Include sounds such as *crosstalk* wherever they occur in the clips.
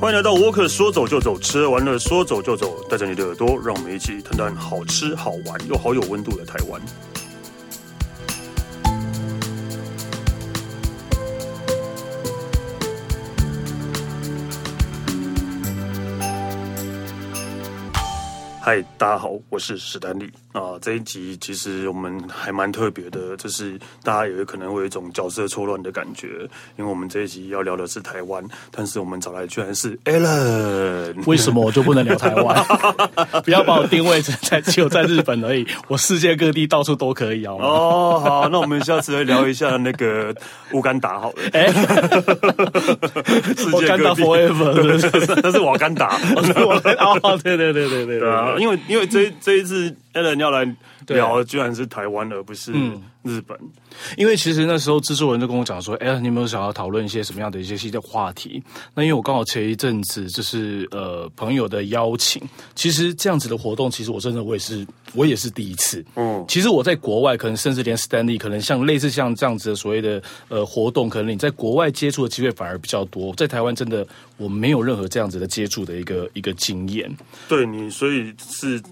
欢迎来到沃克，说走就走，吃完了说走就走，带着你的耳朵，让我们一起谈谈好吃好玩又好有温度的台湾。嗨，大家好，我是史丹利啊。这一集其实我们还蛮特别的，就是大家有可能会有一种角色错乱的感觉，因为我们这一集要聊的是台湾，但是我们找来居然是 Alan。为什么我就不能聊台湾？*laughs* 不要把我定位在只有在日本而已，我世界各地到处都可以哦。哦，好，那我们下次来聊一下那个乌干达好了。哎，乌干达 forever，*laughs* 那是瓦干达。哦，对对对对对对啊。因为因为这这一次 Alan 要来聊，居然是台湾，而不是日本。因为其实那时候制作人就跟我讲说：“哎，你有没有想要讨论一些什么样的一些新的话题？”那因为我刚好前一阵子就是呃朋友的邀请，其实这样子的活动，其实我真的我也是我也是第一次。嗯，其实我在国外，可能甚至连 Stanley，可能像类似像这样子的所谓的呃活动，可能你在国外接触的机会反而比较多。在台湾，真的我没有任何这样子的接触的一个一个经验。对你，所以是。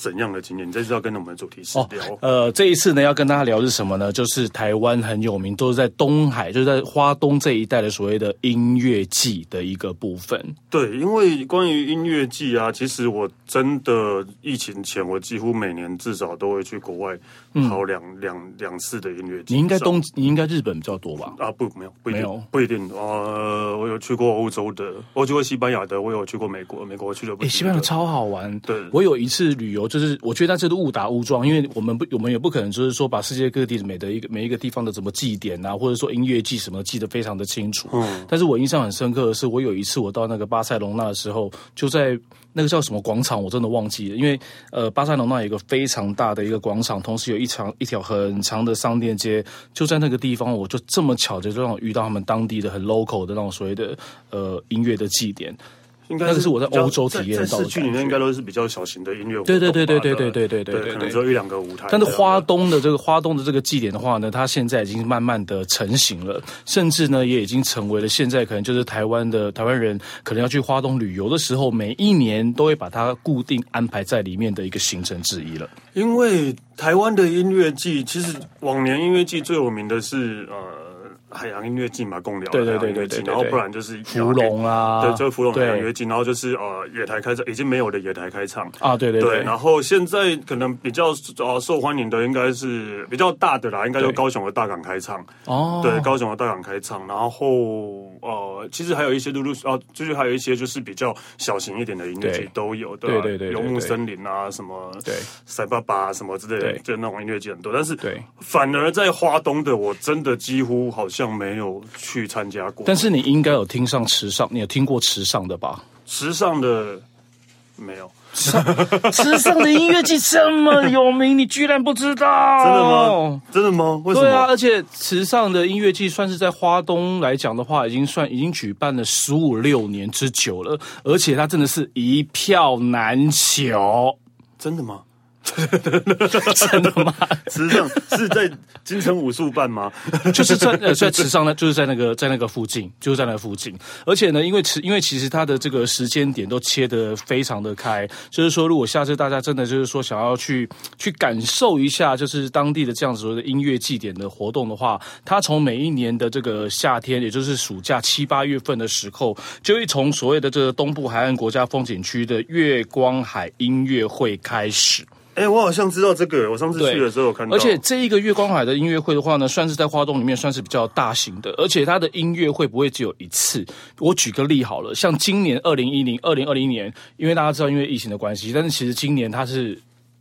怎样的经验？你这次要跟我们的主题是聊、哦？呃，这一次呢，要跟大家聊的是什么呢？就是台湾很有名，都是在东海，就是在花东这一带的所谓的音乐季的一个部分。对，因为关于音乐季啊，其实我真的疫情前，我几乎每年至少都会去国外跑两两两次的音乐季。你应该东，你应该日本比较多吧？啊，不，没有，不一定，没有不一定。呃，我有去过欧洲的，我去过西班牙的，我有去过美国，美国我去了。哎，西班牙超好玩。对，我有一次旅游。就是我觉得那这都误打误撞，因为我们不，我们也不可能就是说把世界各地的每的一个每一个地方的怎么祭典啊，或者说音乐季什么记得非常的清楚。嗯，但是我印象很深刻的是，我有一次我到那个巴塞隆纳的时候，就在那个叫什么广场，我真的忘记了，因为呃，巴塞隆纳有一个非常大的一个广场，同时有一长一条很长的商店街，就在那个地方，我就这么巧的就让我遇到他们当地的很 local 的那种所谓的呃音乐的祭典。应该是，那个是我在欧洲体验到的。市区里面应该都是比较小型的音乐会。对对对对对对对对对，可能只有一两个舞台。但是花东的这个花东的这个祭典的话呢，它现在已经慢慢的成型了，甚至呢也已经成为了现在可能就是台湾的台湾人可能要去花东旅游的时候，每一年都会把它固定安排在里面的一个行程之一了。因为台湾的音乐季，其实往年音乐季最有名的是呃。海洋音乐季嘛，共聊对对对对对，然后不然就是芙蓉啊，对，就是芙蓉海洋音乐季，然后就是呃野台开唱，已经没有的野台开唱啊，对对对，然后现在可能比较呃受欢迎的应该是比较大的啦，应该就高雄的大港开唱哦，对，高雄的大港开唱，然后呃其实还有一些陆陆续啊，就是还有一些就是比较小型一点的音乐季都有的，对对对，游牧森林啊什么，对，塞巴巴什么之类的，就那种音乐季很多，但是对，反而在花东的我真的几乎好像。像没有去参加过，但是你应该有听上池上，你有听过池上的吧？池上的没有，池上的音乐季这么有名，你居然不知道？真的吗？真的吗？为什么？对啊，而且池上的音乐季算是在花东来讲的话，已经算已经举办了十五六年之久了，而且它真的是一票难求，真的吗？*laughs* 真的吗？池上是在金城武术办吗？*laughs* 就是在呃，在池上呢，就是在那个在那个附近，就是在那附近。而且呢，因为池，因为其实它的这个时间点都切得非常的开，就是说，如果下次大家真的就是说想要去去感受一下，就是当地的这样子的音乐祭典的活动的话，它从每一年的这个夏天，也就是暑假七八月份的时候，就会从所谓的这个东部海岸国家风景区的月光海音乐会开始。哎、欸，我好像知道这个。我上次去的时候有看到。而且这一个月光海的音乐会的话呢，算是在花东里面算是比较大型的。而且它的音乐会不会只有一次？我举个例好了，像今年二零一零、二零二零年，因为大家知道因为疫情的关系，但是其实今年它是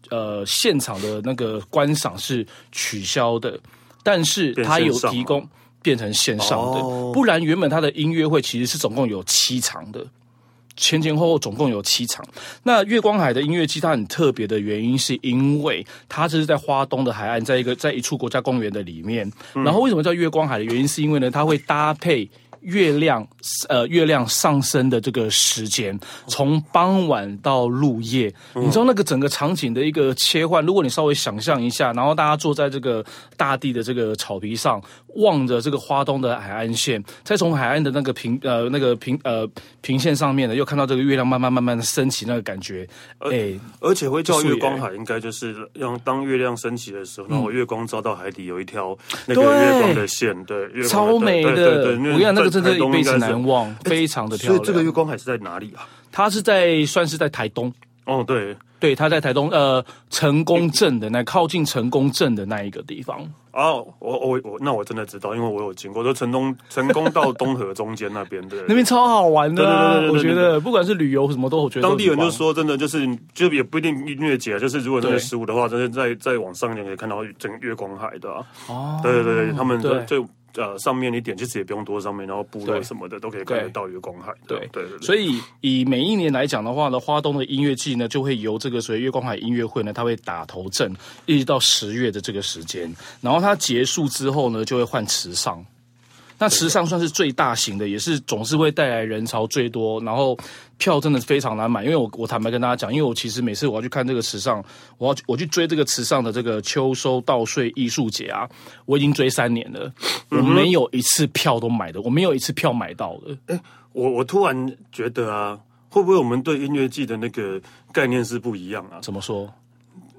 呃现场的那个观赏是取消的，但是它有提供变成线上的，不然原本它的音乐会其实是总共有七场的。前前后后总共有七场。那月光海的音乐季它很特别的原因，是因为它这是在花东的海岸，在一个在一处国家公园的里面。然后为什么叫月光海的原因，是因为呢，它会搭配月亮呃月亮上升的这个时间，从傍晚到入夜，你知道那个整个场景的一个切换。如果你稍微想象一下，然后大家坐在这个大地的这个草皮上，望着这个花东的海岸线，再从海岸的那个平呃那个平呃平线上面呢，又看到这个月亮慢慢慢慢的升起，那个感觉，哎，而且会叫月光海，应该就是让当月亮升起的时候，然后月光照到海底，有一条那个月光的线，对，超美的，我跟你讲，那个真的一辈子难忘，非常的漂亮。所以这个月光海是在哪里啊？它是在算是在台东。哦，对。对，它在台东呃成功镇的那靠近成功镇的那一个地方哦，我我我那我真的知道，因为我有经过，就成功成功到东河中间那边的，*laughs* 那边超好玩的，啊，我觉得不管是旅游什么都，我觉得当地人就说真的就是就也不一定音乐节，就是如果那个失误的话，真的再再往上一点可以看到整个月光海的哦，对对对，他们就就。呃，上面你点其实也不用多，上面然后部落什么的都可以看得到月光海。对。对对，所以以每一年来讲的话呢，花东的音乐季呢，就会由这个所谓月光海音乐会呢，它会打头阵，一直到十月的这个时间，然后它结束之后呢，就会换池上。那池上算是最大型的，也是总是会带来人潮最多，然后票真的非常难买。因为我我坦白跟大家讲，因为我其实每次我要去看这个池上，我要我去追这个池上的这个秋收稻穗艺术节啊，我已经追三年了，我没有一次票都买的，我没有一次票买到的。哎，我我突然觉得啊，会不会我们对音乐季的那个概念是不一样啊？怎么说？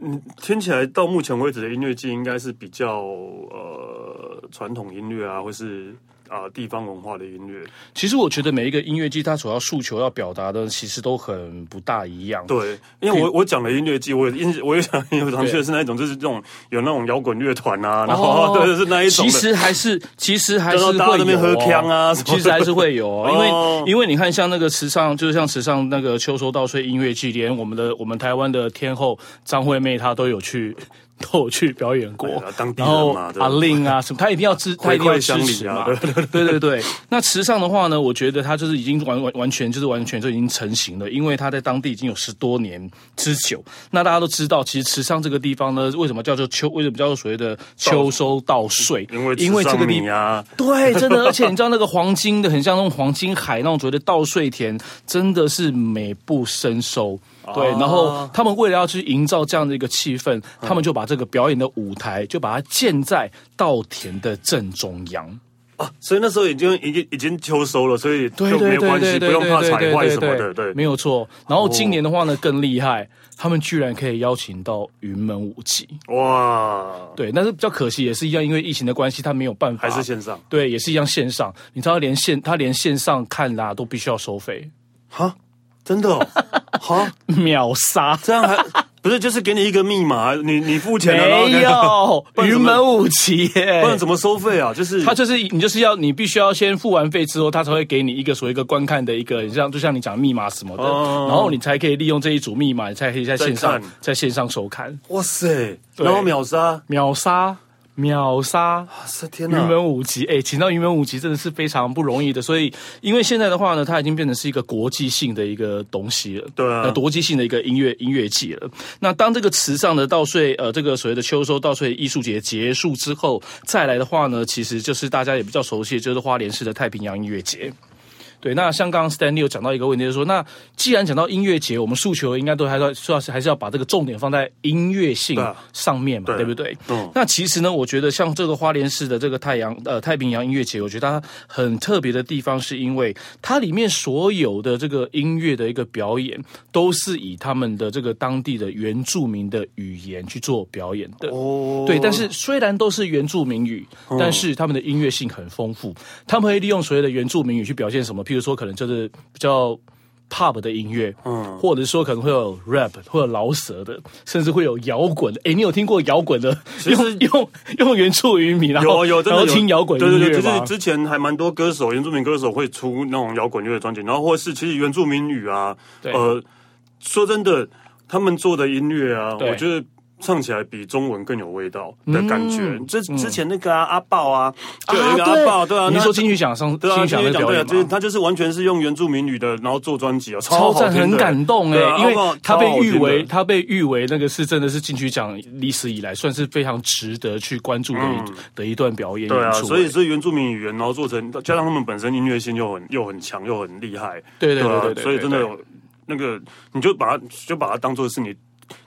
嗯，听起来到目前为止的音乐季应该是比较呃传统音乐啊，或是。啊，地方文化的音乐，其实我觉得每一个音乐季，它所要诉求要表达的，其实都很不大一样。对，因为我我讲的音乐季，我印 *laughs* 我也想有常去的是那一种，就是这种有那种摇滚乐团啊，然后 *laughs* 对，是那一种。其实还是其实还是会有那边喝腔啊，其实还是会有，*laughs* 因为因为你看，像那个池上，就是像池上那个秋收稻穗音乐季，连我们的我们台湾的天后张惠妹，她都有去。都有去表演过，然后阿令啊什么，他一定要支，*laughs* 他一定要支持嘛。对 *laughs* 对对对对。那池上的话呢，我觉得他就是已经完完完全就是完全就已经成型了，因为他在当地已经有十多年之久。那大家都知道，其实池上这个地方呢，为什么叫做秋？为什么叫做所谓的秋收稻穗？因为因为这个地啊，*laughs* 对，真的，而且你知道那个黄金的，很像那种黄金海那种所谓的稻穗田，真的是美不胜收。对，然后他们为了要去营造这样的一个气氛，他们就把这个表演的舞台就把它建在稻田的正中央。啊，所以那时候已经已经已经秋收了，所以就没有关系，不用怕踩坏什么的，对，没有错。然后今年的话呢更厉害，他们居然可以邀请到云门舞集。哇，对，但是比较可惜也是一样，因为疫情的关系，他没有办法，还是线上，对，也是一样线上。你知道连线他连线上看啦都必须要收费。哈。真的哦，*laughs* 好秒杀，这样还不是就是给你一个密码，你你付钱了没有？*laughs* 云门舞集耶，不然怎么收费啊？就是他就是你就是要你必须要先付完费之后，他才会给你一个所谓一个观看的一个像就像你讲密码什么的，哦、然后你才可以利用这一组密码，你才可以在线上，在线上收看。哇塞，然后秒杀秒杀。秒杀！天哪！云门舞集，哎，请到云门舞集真的是非常不容易的。所以，因为现在的话呢，它已经变成是一个国际性的一个东西了，对啊，国际性的一个音乐音乐季了。那当这个池上的稻穗，呃，这个所谓的秋收稻穗艺术节结束之后，再来的话呢，其实就是大家也比较熟悉，就是花莲市的太平洋音乐节。对，那像刚刚 Stanley 有讲到一个问题，就是说，那既然讲到音乐节，我们诉求应该都还是要还是要把这个重点放在音乐性上面嘛，对，对不对？嗯。那其实呢，我觉得像这个花莲市的这个太阳呃太平洋音乐节，我觉得它很特别的地方，是因为它里面所有的这个音乐的一个表演，都是以他们的这个当地的原住民的语言去做表演的。哦。对，但是虽然都是原住民语，但是他们的音乐性很丰富，他们会利用所谓的原住民语去表现什么？譬如说，可能就是比较 pop 的音乐，嗯，或者说可能会有 rap 或者饶舌的，甚至会有摇滚的。哎，你有听过摇滚的？就是用用原住民语，然后有有然后听摇滚？对对对，就是之前还蛮多歌手，原住民歌手会出那种摇滚乐的专辑，然后或是其实原住民语啊，对呃，说真的，他们做的音乐啊，我觉得。唱起来比中文更有味道的感觉。之之前那个啊阿豹啊，就有一个阿爆，对啊，你说金曲奖上对啊，金曲奖对啊，就是他就是完全是用原住民语的，然后做专辑啊，超赞，很感动哎，因为他被誉为他被誉为那个是真的是金曲奖历史以来算是非常值得去关注的一的一段表演。对啊，所以是原住民语言，然后做成加上他们本身音乐性又很又很强又很厉害，对对对对，所以真的有那个你就把它就把它当做是你。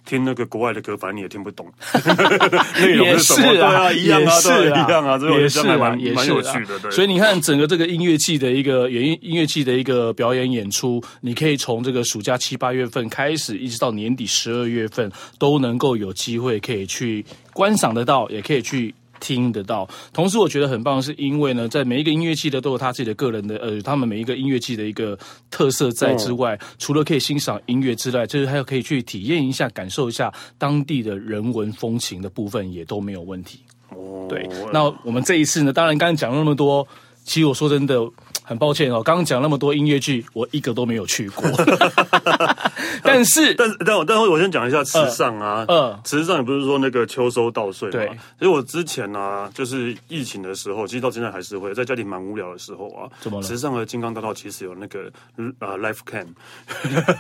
听那个国外的歌，反正你也听不懂，*laughs* 内容是什么？对啊，一样啊，对，一样啊，这也是蛮也蛮有趣的。对，所以你看，整个这个音乐季的一个演音音乐季的一个表演演出，你可以从这个暑假七八月份开始，一直到年底十二月份，都能够有机会可以去观赏得到，也可以去。听得到，同时我觉得很棒，是因为呢，在每一个音乐季的都有他自己的个人的呃，他们每一个音乐季的一个特色在之外，嗯、除了可以欣赏音乐之外，就是还有可以去体验一下、感受一下当地的人文风情的部分，也都没有问题。哦，对，那我们这一次呢，当然刚刚讲了那么多，其实我说真的。很抱歉哦，刚刚讲那么多音乐剧，我一个都没有去过。*laughs* 但是，但是，但我，但是我先讲一下池上啊，嗯，池上也不是说那个秋收稻穗吗？对，其实我之前呢、啊，就是疫情的时候，其实到现在还是会在家里蛮无聊的时候啊，怎么了？池上和金刚大道其实有那个呃 life cam，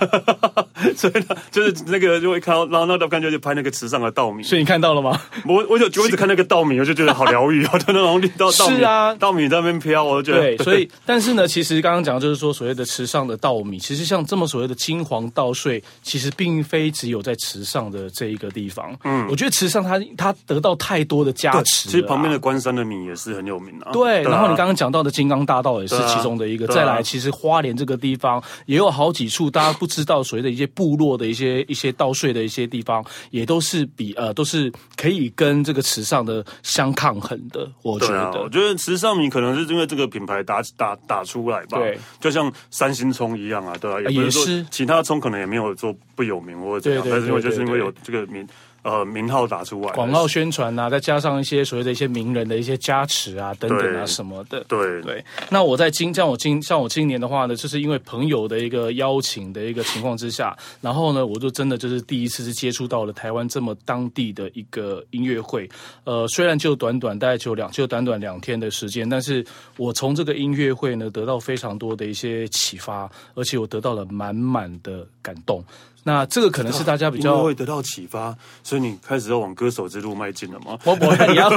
*laughs* 所以呢，就是那个就会看到，然后那道看就去拍那个池上的稻米，所以你看到了吗？我我就就一直看那个稻米，我就觉得好疗愈啊，就那种稻稻米啊，稻米在那边飘，我就觉得对，所以。但是呢，其实刚刚讲的就是说，所谓的池上的稻米，其实像这么所谓的金黄稻穗，其实并非只有在池上的这一个地方。嗯，我觉得池上它它得到太多的加持。其实旁边的关山的米也是很有名的。对，然后你刚刚讲到的金刚大道也是其中的一个。再来，其实花莲这个地方也有好几处大家不知道所谓的一些部落的一些一些稻穗的一些地方，也都是比呃都是可以跟这个池上的相抗衡的。我觉得，我觉得池上米可能是因为这个品牌打打打出来吧。对，就像三星葱一样啊，对吧？也不是其他葱可能也没有做不有名或者怎样，但是因为就是因为有这个名。呃，名号打出来，广告宣传啊，再加上一些所谓的一些名人的一些加持啊，等等啊什么的。对对。那我在今像我今像我今年的话呢，就是因为朋友的一个邀请的一个情况之下，然后呢，我就真的就是第一次是接触到了台湾这么当地的一个音乐会。呃，虽然就短短大概就两就短短两天的时间，但是我从这个音乐会呢得到非常多的一些启发，而且我得到了满满的感动。那这个可能是大家比较会得到启发，所以你开始要往歌手之路迈进了吗？我我看你要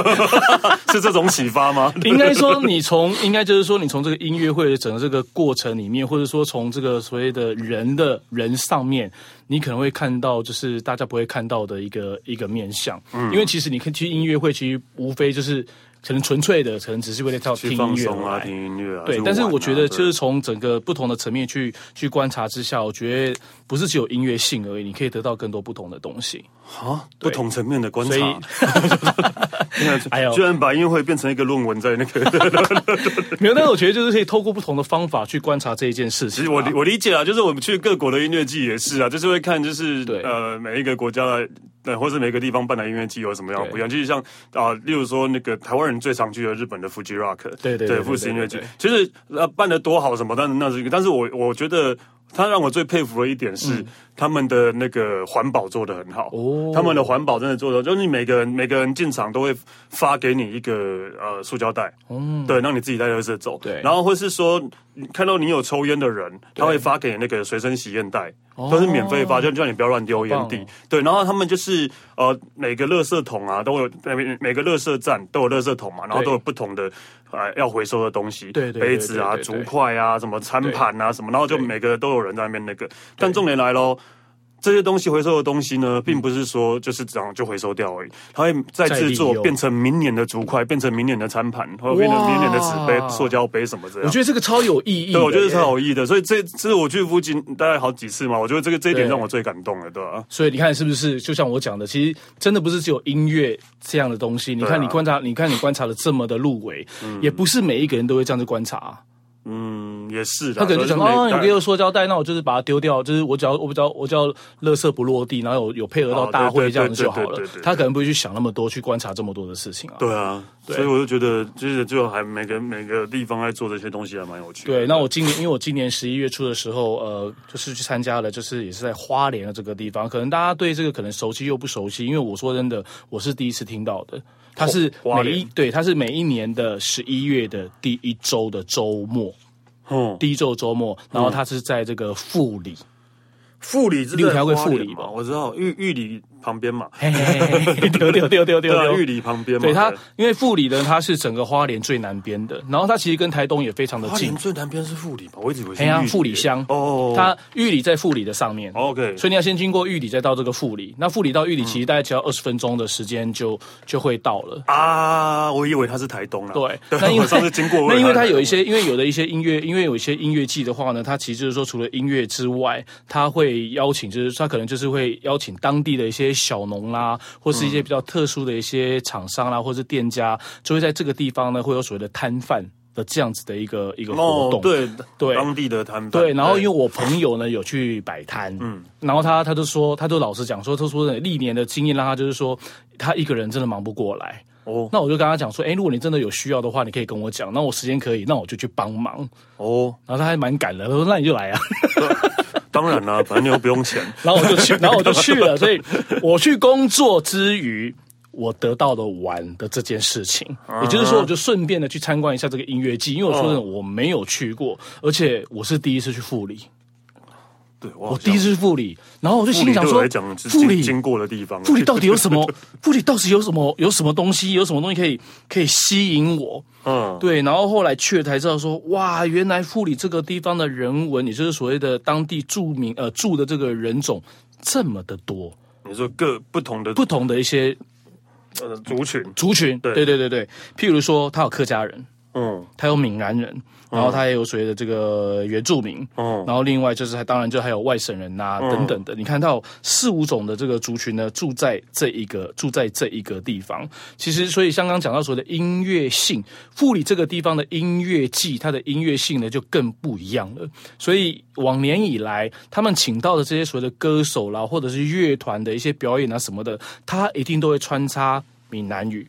*laughs* 是这种启发吗？应该说，你从应该就是说，你从这个音乐会的整个这个过程里面，或者说从这个所谓的人的人上面，你可能会看到就是大家不会看到的一个一个面相。嗯，因为其实你看去音乐会，其实无非就是。可能纯粹的，可能只是为了跳听音乐啊，听音乐啊。对，但是我觉得，就是从整个不同的层面去去观察之下，我觉得不是只有音乐性而已，你可以得到更多不同的东西。啊，不同层面的观察。*laughs* 哎呦，居然把音乐会变成一个论文，在那个 *laughs* 没有，但是我觉得就是可以透过不同的方法去观察这一件事情。其实我我理解啊，就是我们去各国的音乐季也是啊，就是会看，就是呃每一个国家的。对，或是每个地方办的音乐季有什么样不一样？就是像啊，例如说那个台湾人最常去的日本的 Fuji Rock，对对对，富士音乐季，其实呃办得多好什么，但是那是一个，但是我我觉得他让我最佩服的一点是他们的那个环保做的很好，哦，他们的环保真的做的，就是你每个人每个人进场都会发给你一个呃塑胶袋，嗯，对，让你自己带垃圾走，对，然后或是说看到你有抽烟的人，他会发给你那个随身洗烟袋。都是免费发，就叫你不要乱丢烟蒂。对，然后他们就是呃，每个垃圾桶啊都有，每每个垃圾站都有垃圾桶嘛，然后都有不同的呃要回收的东西，对对，杯子啊、竹筷啊、什么餐盘啊什么，然后就每个都有人在那边那个。但重点来喽。这些东西回收的东西呢，并不是说就是这样就回收掉而已，它会再制作变成明年的竹筷，变成明年的餐盘，或者变成明年的纸杯、塑胶杯什么这样。我觉得这个超有意义，对，我觉得超有意义的。所以这这是我去附近大概好几次嘛，我觉得这个这一点让我最感动了，对吧？所以你看是不是？就像我讲的，其实真的不是只有音乐这样的东西。你看你观察，你看你观察的这么的入围，也不是每一个人都会这样子观察。嗯。嗯，也是，他可能就想哦，你给我塑胶袋，那我就是把它丢掉，就是我只要我只要我只要垃圾不落地，然后有有配合到大会这样子就好了。他可能不会去想那么多，去观察这么多的事情啊。对啊，所以我就觉得，就是就还每个每个地方在做这些东西还蛮有趣的。对，那我今年因为我今年十一月初的时候，呃，就是去参加了，就是也是在花莲的这个地方，可能大家对这个可能熟悉又不熟悉，因为我说真的，我是第一次听到的。它是每一对，它是每一年的十一月的第一周的周末，嗯，第一周周末，然后他是在这个富里，富里六条会富里吧？我知道玉玉里。旁边嘛，丢丢丢丢丢，玉里旁边嘛。对它，因为富里呢，它是整个花莲最南边的，然后它其实跟台东也非常的近。最南边是富里吧？我一直以为是。哎呀，富里乡哦，它玉里在富里的上面。OK，所以你要先经过玉里，再到这个富里。那富里到玉里其实大概只要二十分钟的时间就就会到了啊。我以为它是台东啊。对，*laughs* 那因为上次经过，*laughs* 那因为它有一些，因为有的一些音乐，因为有一些音乐季的话呢，它其实就是说，除了音乐之外，它会邀请，就是他可能就是会邀请当地的一些小农啦。或是一些比较特殊的一些厂商啦，或是店家，就会在这个地方呢，会有所谓的摊贩的这样子的一个一个活动。对对，当地的摊贩。对，然后因为我朋友呢有去摆摊，嗯，然后他他就说，他就老实讲说，他说历年的经验让他就是说，他一个人真的忙不过来。哦，那我就跟他讲说，哎，如果你真的有需要的话，你可以跟我讲，那我时间可以，那我就去帮忙。哦，然后他还蛮赶的，他说那你就来啊。*laughs* 当然啦，*laughs* 反正你又不用钱。然后我就去，*laughs* 然后我就去了。所以我去工作之余，我得到了玩的这件事情，也就是说，我就顺便的去参观一下这个音乐季。因为我说真的，我没有去过，而且我是第一次去富里。对，我第一次去富里，然后我就心想说，富里经过的地方，富里到底有什么？富里到底有什么？有什么东西？有什么东西可以可以吸引我？嗯，对。然后后来去了才知道说，哇，原来富里这个地方的人文，也就是所谓的当地著名呃住的这个人种这么的多。你说各不同的不同的一些呃族群族群，对对对对对。譬如说，他有客家人，嗯，他有闽南人。然后他也有所谓的这个原住民，嗯，然后另外就是还当然就还有外省人呐、啊嗯、等等的，你看到四五种的这个族群呢住在这一个住在这一个地方，其实所以香港讲到所谓的音乐性，富里这个地方的音乐季，它的音乐性呢就更不一样了。所以往年以来，他们请到的这些所谓的歌手啦，或者是乐团的一些表演啊什么的，他一定都会穿插闽南语、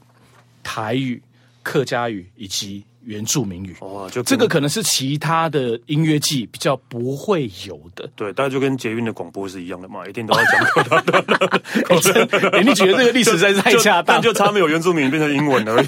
台语、客家语以及。原住民语哦，就这个可能是其他的音乐季比较不会有的。对，大概就跟捷运的广播是一样的嘛，一定都要讲的。*laughs* 哎，你觉得这个历史实在是太恰当，就差没有原住民变成英文而已。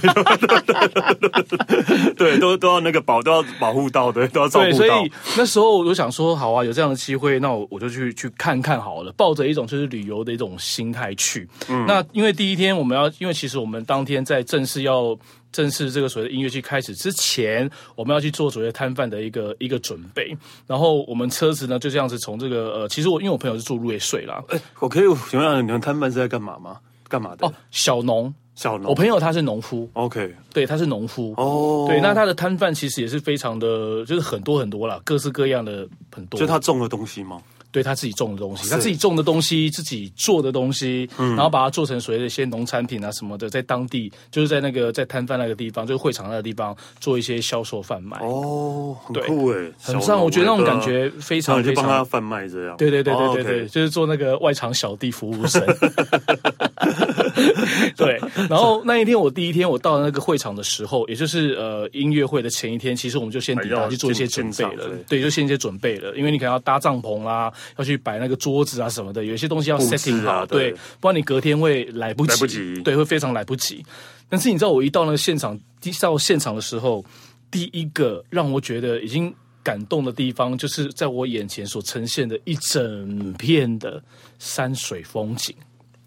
*laughs* 对，都都要那个保，都要保护到的，都要照顾到。所以那时候我就想说，好啊，有这样的机会，那我我就去去看看好了，抱着一种就是旅游的一种心态去。嗯，那因为第一天我们要，因为其实我们当天在正式要。正式这个所谓的音乐剧开始之前，我们要去做所谓摊贩的一个一个准备。然后我们车子呢就这样子从这个呃，其实我因为我朋友是住瑞穗啦，哎，我可以请问你们摊贩是在干嘛吗？干嘛的？哦，小农，小农。我朋友他是农夫，OK，对，他是农夫。哦，对，那他的摊贩其实也是非常的，就是很多很多啦，各式各样的很多。就他种的东西吗？对他自己种的东西，他自己种的东西，自己做的东西，嗯，然后把它做成所谓的一些农产品啊什么的，在当地就是在那个在摊贩那个地方，就是会场那个地方做一些销售贩卖。哦，很酷哎，很像，我觉得那种感觉非常非常。帮他贩卖这样。对对对对对对，就是做那个外场小弟服务生。*laughs* *laughs* 对，然后那一天我第一天我到那个会场的时候，也就是呃音乐会的前一天，其实我们就先抵达去做一些准备了。对，就先一些准备了，因为你可能要搭帐篷啦。要去摆那个桌子啊什么的，有一些东西要 setting 好，对，不然你隔天会来不及，来不及，对，会非常来不及。但是你知道，我一到那个现场，一到现场的时候，第一个让我觉得已经感动的地方，就是在我眼前所呈现的一整片的山水风景。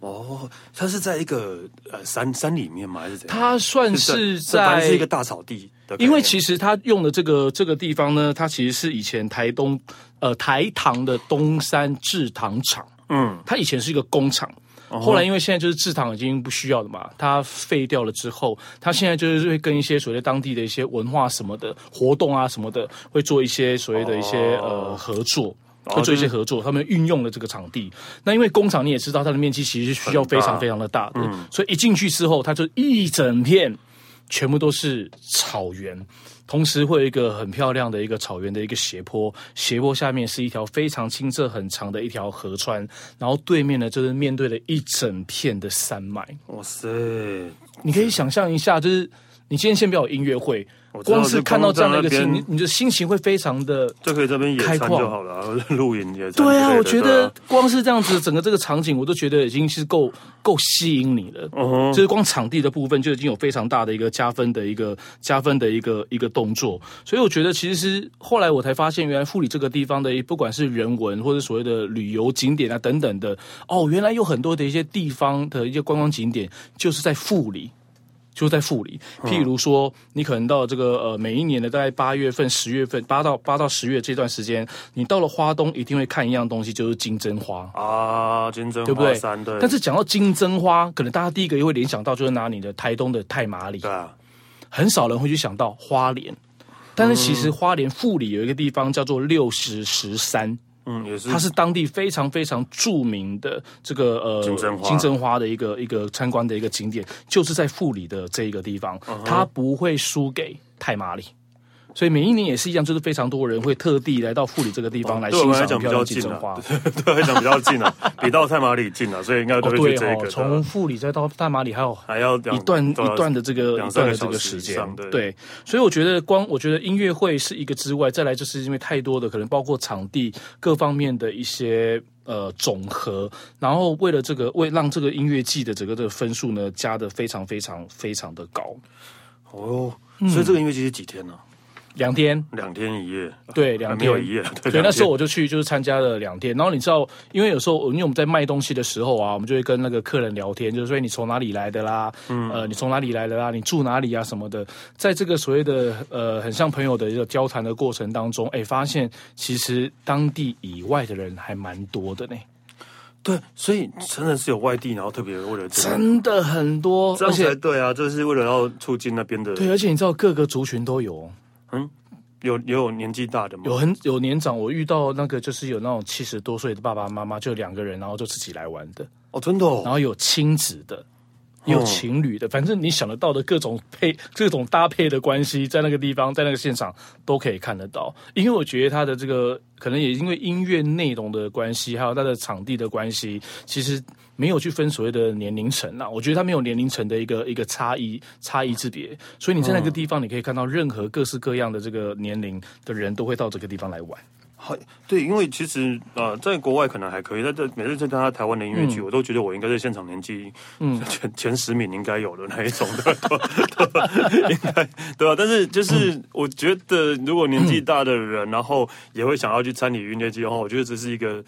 哦，它是在一个呃山山里面吗？还是怎样？它算是在是一个大草地。因为其实他用的这个这个地方呢，它其实是以前台东呃台糖的东山制糖厂，嗯，它以前是一个工厂，后来因为现在就是制糖已经不需要了嘛，它废掉了之后，它现在就是会跟一些所谓当地的一些文化什么的活动啊什么的，会做一些所谓的一些呃合作，会做一些合作，他们运用了这个场地。那因为工厂你也知道，它的面积其实是需要非常非常的大的，所以一进去之后，它就一整片。全部都是草原，同时会有一个很漂亮的一个草原的一个斜坡，斜坡下面是一条非常清澈很长的一条河川，然后对面呢就是面对了一整片的山脉。哇塞！你可以想象一下，就是你今天先不要有音乐会。光是看到这样的一个情，你你的心情会非常的就可以这边野餐就好了，露营也对啊。我觉得光是这样子，整个这个场景，我都觉得已经是够够吸引你了。就是光场地的部分就已经有非常大的一个加分的一个加分的一个一个动作。所以我觉得，其实是后来我才发现，原来富里这个地方的不管是人文或者所谓的旅游景点啊等等的，哦，原来有很多的一些地方的一些观光景点就是在富里。就在富里，譬如说，你可能到这个呃，每一年的大概八月份、十月份，八到八到十月这段时间，你到了花东，一定会看一样东西，就是金针花。啊，金针花对不对？对。但是讲到金针花，可能大家第一个又会联想到就是拿你的台东的太麻里，对啊，很少人会去想到花莲，但是其实花莲富里有一个地方叫做六十石山。嗯，也是，它是当地非常非常著名的这个呃金针花。金针花的一个一个参观的一个景点，就是在富里的这一个地方，嗯、它不会输给太马里。所以每一年也是一样，就是非常多人会特地来到富里这个地方来欣赏漂亮金针花。对，来讲比较近啊，*laughs* *laughs* 比到太马里近啊，所以应该都会去这个。从富里再到太马里还有还要一段一段的这个一段的这个时间。对，所以我觉得光我觉得音乐会是一个之外，再来就是因为太多的可能包括场地各方面的一些呃总和，然后为了这个为让这个音乐季的整个的分数呢加的非常非常非常的高。哦，所以这个音乐季是几天呢？两天，两天一夜，对，两天一夜。对，那时候我就去，就是参加了两天。然后你知道，因为有时候，因为我们在卖东西的时候啊，我们就会跟那个客人聊天，就是说你从哪里来的啦，嗯，呃，你从哪里来的啦，你住哪里啊什么的。在这个所谓的呃很像朋友的一个交谈的过程当中，哎，发现其实当地以外的人还蛮多的呢。对，所以真的是有外地，然后特别为了，真的很多，而且对啊，就是为了要促进那边的。对，而且你知道各个族群都有。嗯，有也有年纪大的吗？有很有年长，我遇到那个就是有那种七十多岁的爸爸妈妈，就两个人，然后就自己来玩的。哦，真的哦。然后有亲子的，有情侣的，反正你想得到的各种配、各种搭配的关系，在那个地方，在那个现场都可以看得到。因为我觉得他的这个可能也因为音乐内容的关系，还有他的场地的关系，其实。没有去分所谓的年龄层啊，我觉得它没有年龄层的一个一个差异差异之别，所以你在那个地方，你可以看到任何各式各样的这个年龄的人都会到这个地方来玩。好，对，因为其实呃，在国外可能还可以，在这每次参加台湾的音乐剧，嗯、我都觉得我应该在现场年纪嗯 *laughs* 前前十名应该有的那一种的，*laughs* 应该 *laughs* 对吧？但是就是我觉得，如果年纪大的人，然后也会想要去参与音乐剧的话，我觉得这是一个。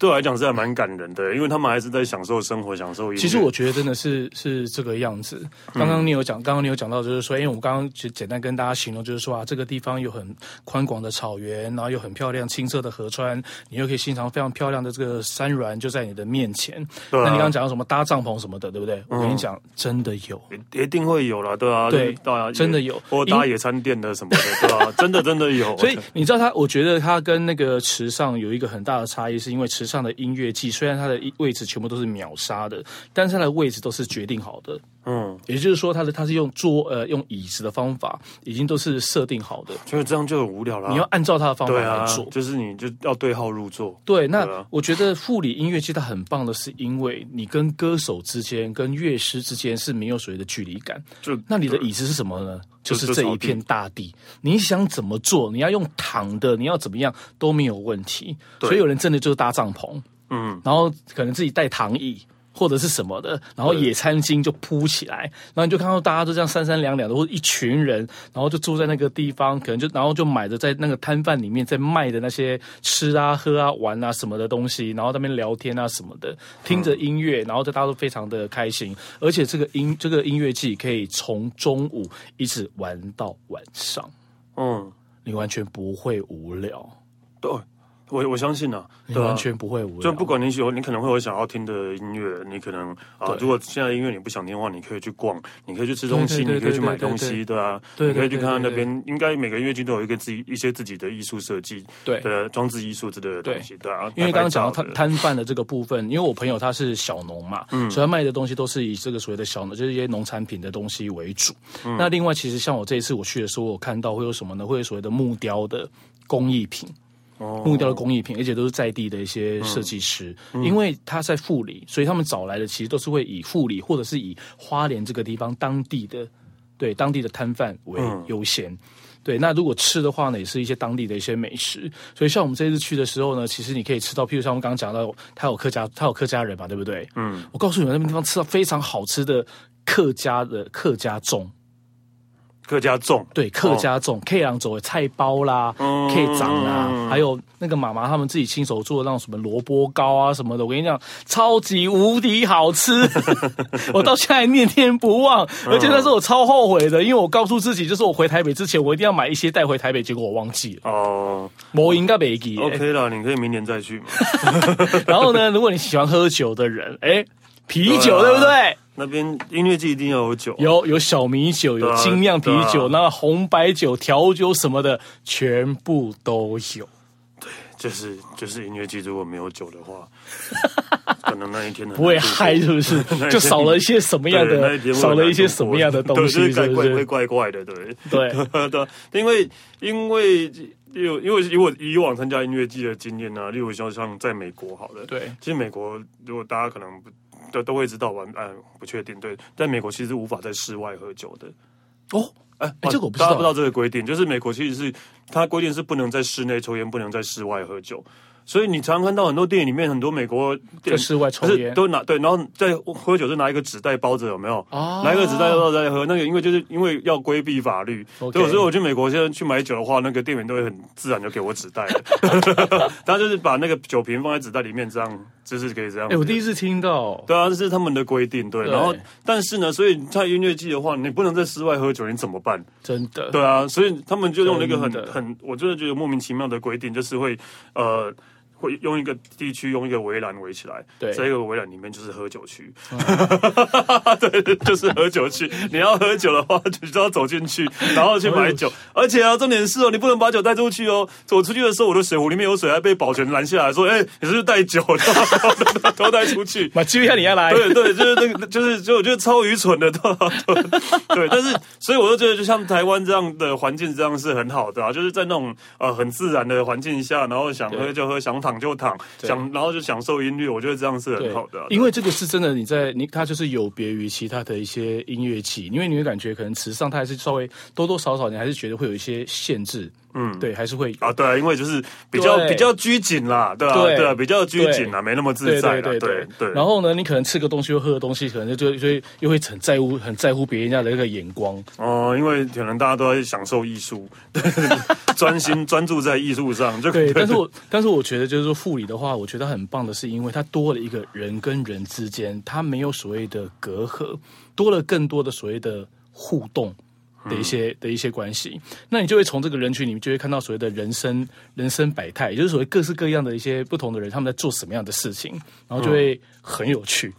对我来讲是还蛮感人的，因为他们还是在享受生活，享受。其实我觉得真的是是这个样子。刚刚你有讲，嗯、刚刚你有讲到，就是说，因为我们刚刚就简单跟大家形容，就是说啊，这个地方有很宽广的草原，然后有很漂亮清澈的河川，你又可以欣赏非常漂亮的这个山峦就在你的面前。对啊、那你刚刚讲到什么搭帐篷什么的，对不对？嗯、我跟你讲，真的有，一定会有了，对啊，对，对啊，真的有，或搭野餐垫的什么的，对啊，真的真的有。*laughs* 所以你知道他，我觉得他跟那个池上有一个很大的差异，是因为池上的音乐季。虽然它的位置全部都是秒杀的，但是它的位置都是决定好的。嗯，也就是说，它的它是用桌呃用椅子的方法，已经都是设定好的。所以这样就很无聊了。你要按照它的方法来做，就是你就要对号入座。对，那我觉得护理音乐季它很棒的是，因为你跟歌手之间、跟乐师之间是没有所谓的距离感。就那你的椅子是什么呢？就是这一片大地。你想怎么做？你要用躺的，你要怎么样都没有问题。所以有人真的就是搭帐篷。嗯，然后可能自己带躺椅或者是什么的，然后野餐巾就铺起来，然后你就看到大家都这样三三两两的，或者一群人，然后就住在那个地方，可能就然后就买着在那个摊贩里面在卖的那些吃啊、喝啊、玩啊什么的东西，然后在那边聊天啊什么的，听着音乐，然后大家都非常的开心，而且这个音这个音乐季可以从中午一直玩到晚上，嗯，你完全不会无聊，对。我我相信啊，你完全不会无聊。就不管你喜欢，你可能会有想要听的音乐，你可能啊，如果现在音乐你不想听的话，你可以去逛，你可以去吃东西，你可以去买东西，对啊，你可以去看看那边。应该每个音乐剧都有一个自己一些自己的艺术设计，对的装置艺术之类的东西，对啊。因为刚刚讲到摊摊贩的这个部分，因为我朋友他是小农嘛，嗯，所以他卖的东西都是以这个所谓的小农，就是一些农产品的东西为主。那另外，其实像我这一次我去的时候，我看到会有什么呢？会有所谓的木雕的工艺品。木雕的工艺品，而且都是在地的一些设计师，嗯嗯、因为他在富里，所以他们找来的其实都是会以富里或者是以花莲这个地方当地的对当地的摊贩为优先。嗯、对，那如果吃的话呢，也是一些当地的一些美食。所以像我们这次去的时候呢，其实你可以吃到，譬如像我们刚刚讲到，他有客家，他有客家人嘛，对不对？嗯，我告诉你们，那边地方吃到非常好吃的客家的客家粽。客家粽，对，客家粽，可以让走的菜包啦，可以长啦，还有那个妈妈他们自己亲手做的那种什么萝卜糕啊什么的，我跟你讲，超级无敌好吃，*laughs* 我到现在念念不忘，而且那时候我超后悔的，因为我告诉自己，就是我回台北之前，我一定要买一些带回台北，结果我忘记了。哦，我应该没记。OK 了，你可以明年再去嘛。*laughs* 然后呢，如果你喜欢喝酒的人，哎，啤酒对不对？那边音乐季一定要有酒，有有小米酒，有精酿啤酒，那红白酒、调酒什么的，全部都有。对，就是就是音乐季如果没有酒的话，*laughs* 可能那一天不会嗨，是不是？*laughs* 就少了一些什么样的，少了一些什么样的东西，是不是？会怪怪的，对对 *laughs* 对，因为因为因为因为以我以往参加音乐季的经验呢，例如像像在美国好了，对，其实美国如果大家可能不。都都会知道完，嗯，不确定。对，在美国其实是无法在室外喝酒的。哦，哎、欸，这个我不知道，大家不知道这个规定，就是美国其实是它规定是不能在室内抽烟，不能在室外喝酒。所以你常常看到很多电影里面，很多美国在室外抽烟，都拿对，然后在喝酒就拿一个纸袋包着，有没有？哦，拿一个纸袋包着在喝。那个因为就是因为要规避法律，对，所以我去美国现在去买酒的话，那个店员都会很自然就给我纸袋，*laughs* 他就是把那个酒瓶放在纸袋里面，这样就是可以这样。哎，我第一次听到，对啊，这是他们的规定，对。然后但是呢，所以在音乐季的话，你不能在室外喝酒，你怎么办？真的，对啊，所以他们就用了一个很很，我真的觉得莫名其妙的规定，就是会呃。会用一个地区用一个围栏围起来，对，这个围栏里面就是喝酒区，*laughs* 对，就是喝酒区。你要喝酒的话，你就要走进去，然后去买酒。而且啊，重点是哦，你不能把酒带出去哦。走出去的时候，我的水壶里面有水，还被保全拦下来说：“哎，你是不是带酒的？*laughs* 都带出去。”把机票你要来。对对，就是那个，就是就我觉得超愚蠢的，对 *laughs* 对。但是，所以我就觉得，就像台湾这样的环境，这样是很好的啊，就是在那种呃很自然的环境下，然后想喝就喝，想躺。躺就躺，想然后就享受音乐，我觉得这样是很好的。因为这个是真的，你在你它就是有别于其他的一些音乐器，因为你会感觉可能池上它还是稍微多多少少，你还是觉得会有一些限制。嗯，对，还是会啊，对啊，因为就是比较比较拘谨啦，对啊，对啊，比较拘谨啦，没那么自在。对对对。然后呢，你可能吃个东西或喝个东西，可能就就又会很在乎很在乎别人家的那个眼光。哦，因为可能大家都在享受艺术，*laughs* 专心专注在艺术上。就对，但是我 *laughs* 但是我觉得就是说护理的话，我觉得很棒的是，因为它多了一个人跟人之间，它没有所谓的隔阂，多了更多的所谓的互动。的一些的一些关系，那你就会从这个人群里面就会看到所谓的人生人生百态，也就是所谓各式各样的一些不同的人，他们在做什么样的事情，然后就会很有趣，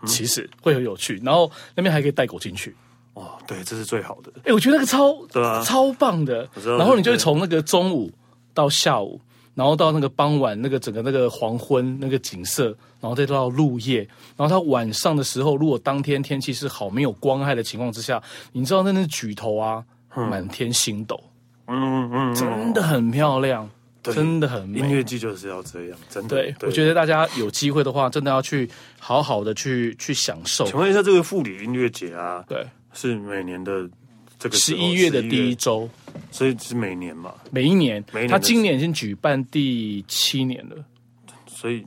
嗯、其实会很有趣。然后那边还可以带狗进去，哦，对，这是最好的。哎，我觉得那个超对啊，超棒的。然后你就会从那个中午到下午。然后到那个傍晚，那个整个那个黄昏那个景色，然后再到入夜，然后它晚上的时候，如果当天天气是好，没有光害的情况之下，你知道那那举头啊，满天星斗，嗯嗯，真的很漂亮，真的很美。音乐季就是要这样，真的。对，我觉得大家有机会的话，真的要去好好的去去享受。请问一下，这个富里音乐节啊，对，是每年的。十一月的第一周，所以是每年嘛？每一年，每一年他今年已经举办第七年了。所以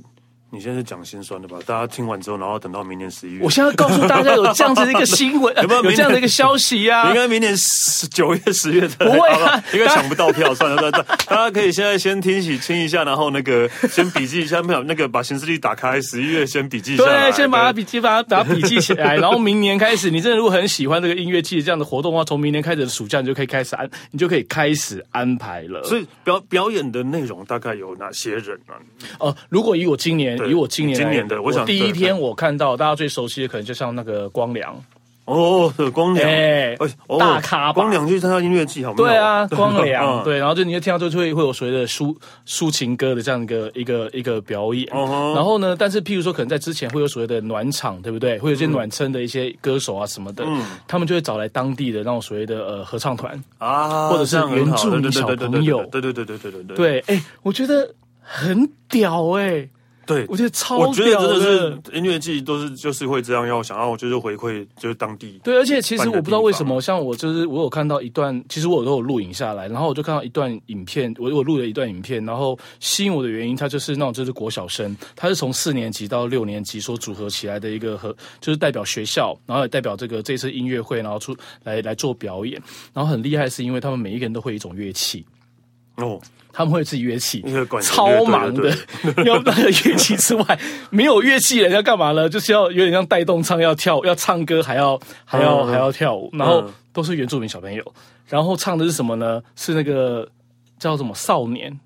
你现在是讲心酸的吧？大家听完之后，然后等到明年十一月，我现在告诉大家有这样子的一个新闻，*laughs* 有没有有这样的一个消息呀、啊？应该明年十九月、十月才不会啊，应该抢不到票。算了算了，大家可以现在先听起听一下，然后那个先笔记一下，没有那个把行事历打开，十一月先笔记一下，对，先把它笔记，把它把它笔记起来，然后明年开始，你真的如果很喜欢这个音乐季这样的活动的话，从明年开始的暑假你就可以开始安，你就可以开始安排了。所以表表演的内容大概有哪些人呢、啊？哦、呃，如果以我今年，以我今年今年的。我想第一天我看到大家最熟悉的，可能就像那个光良哦，光良哎，大咖光良去参加音乐季，好吗？对啊，*laughs* 光良 *laughs* 对，然后就你会听到就会会有所谓的抒抒情歌的这样一个一个一个表演，然后呢，但是譬如说可能在之前会有所谓的暖场，对不对？会有一些暖身的一些歌手啊什么的，他们就会找来当地的那种所谓的呃合唱团啊，或者是原住民小朋友，对对对对对对对对，哎，我觉得很屌哎。对，我觉得超我觉得真的是音乐季都是就是会这样，要想要就是回馈就是当地。对，而且其实我不知道为什么，像我就是我有看到一段，其实我都有录影下来，然后我就看到一段影片，我我录了一段影片，然后吸引我的原因，它就是那种就是国小生，他是从四年级到六年级所组合起来的一个和，就是代表学校，然后也代表这个这次音乐会，然后出来来做表演，然后很厉害是因为他们每一个人都会一种乐器哦。他们会自己乐器，超忙的。*laughs* 要那个乐器之外，*laughs* 没有乐器，人要干嘛呢？就是要有点像带动唱，要跳，要唱歌，还要还要、嗯、还要跳舞。然后都是原住民小朋友，然后唱的是什么呢？是那个叫什么少年？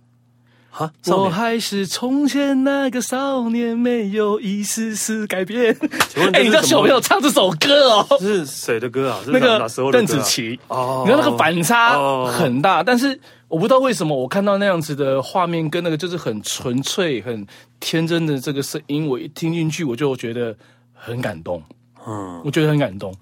哈，我还是从前那个少年，没有一丝丝改变。哎，你知道小朋友唱这首歌哦？是谁的歌啊？那个邓紫棋哦。你看那个反差很大，但是。我不知道为什么，我看到那样子的画面，跟那个就是很纯粹、很天真的这个声音，我一听进去，我就觉得很感动。嗯，我觉得很感动。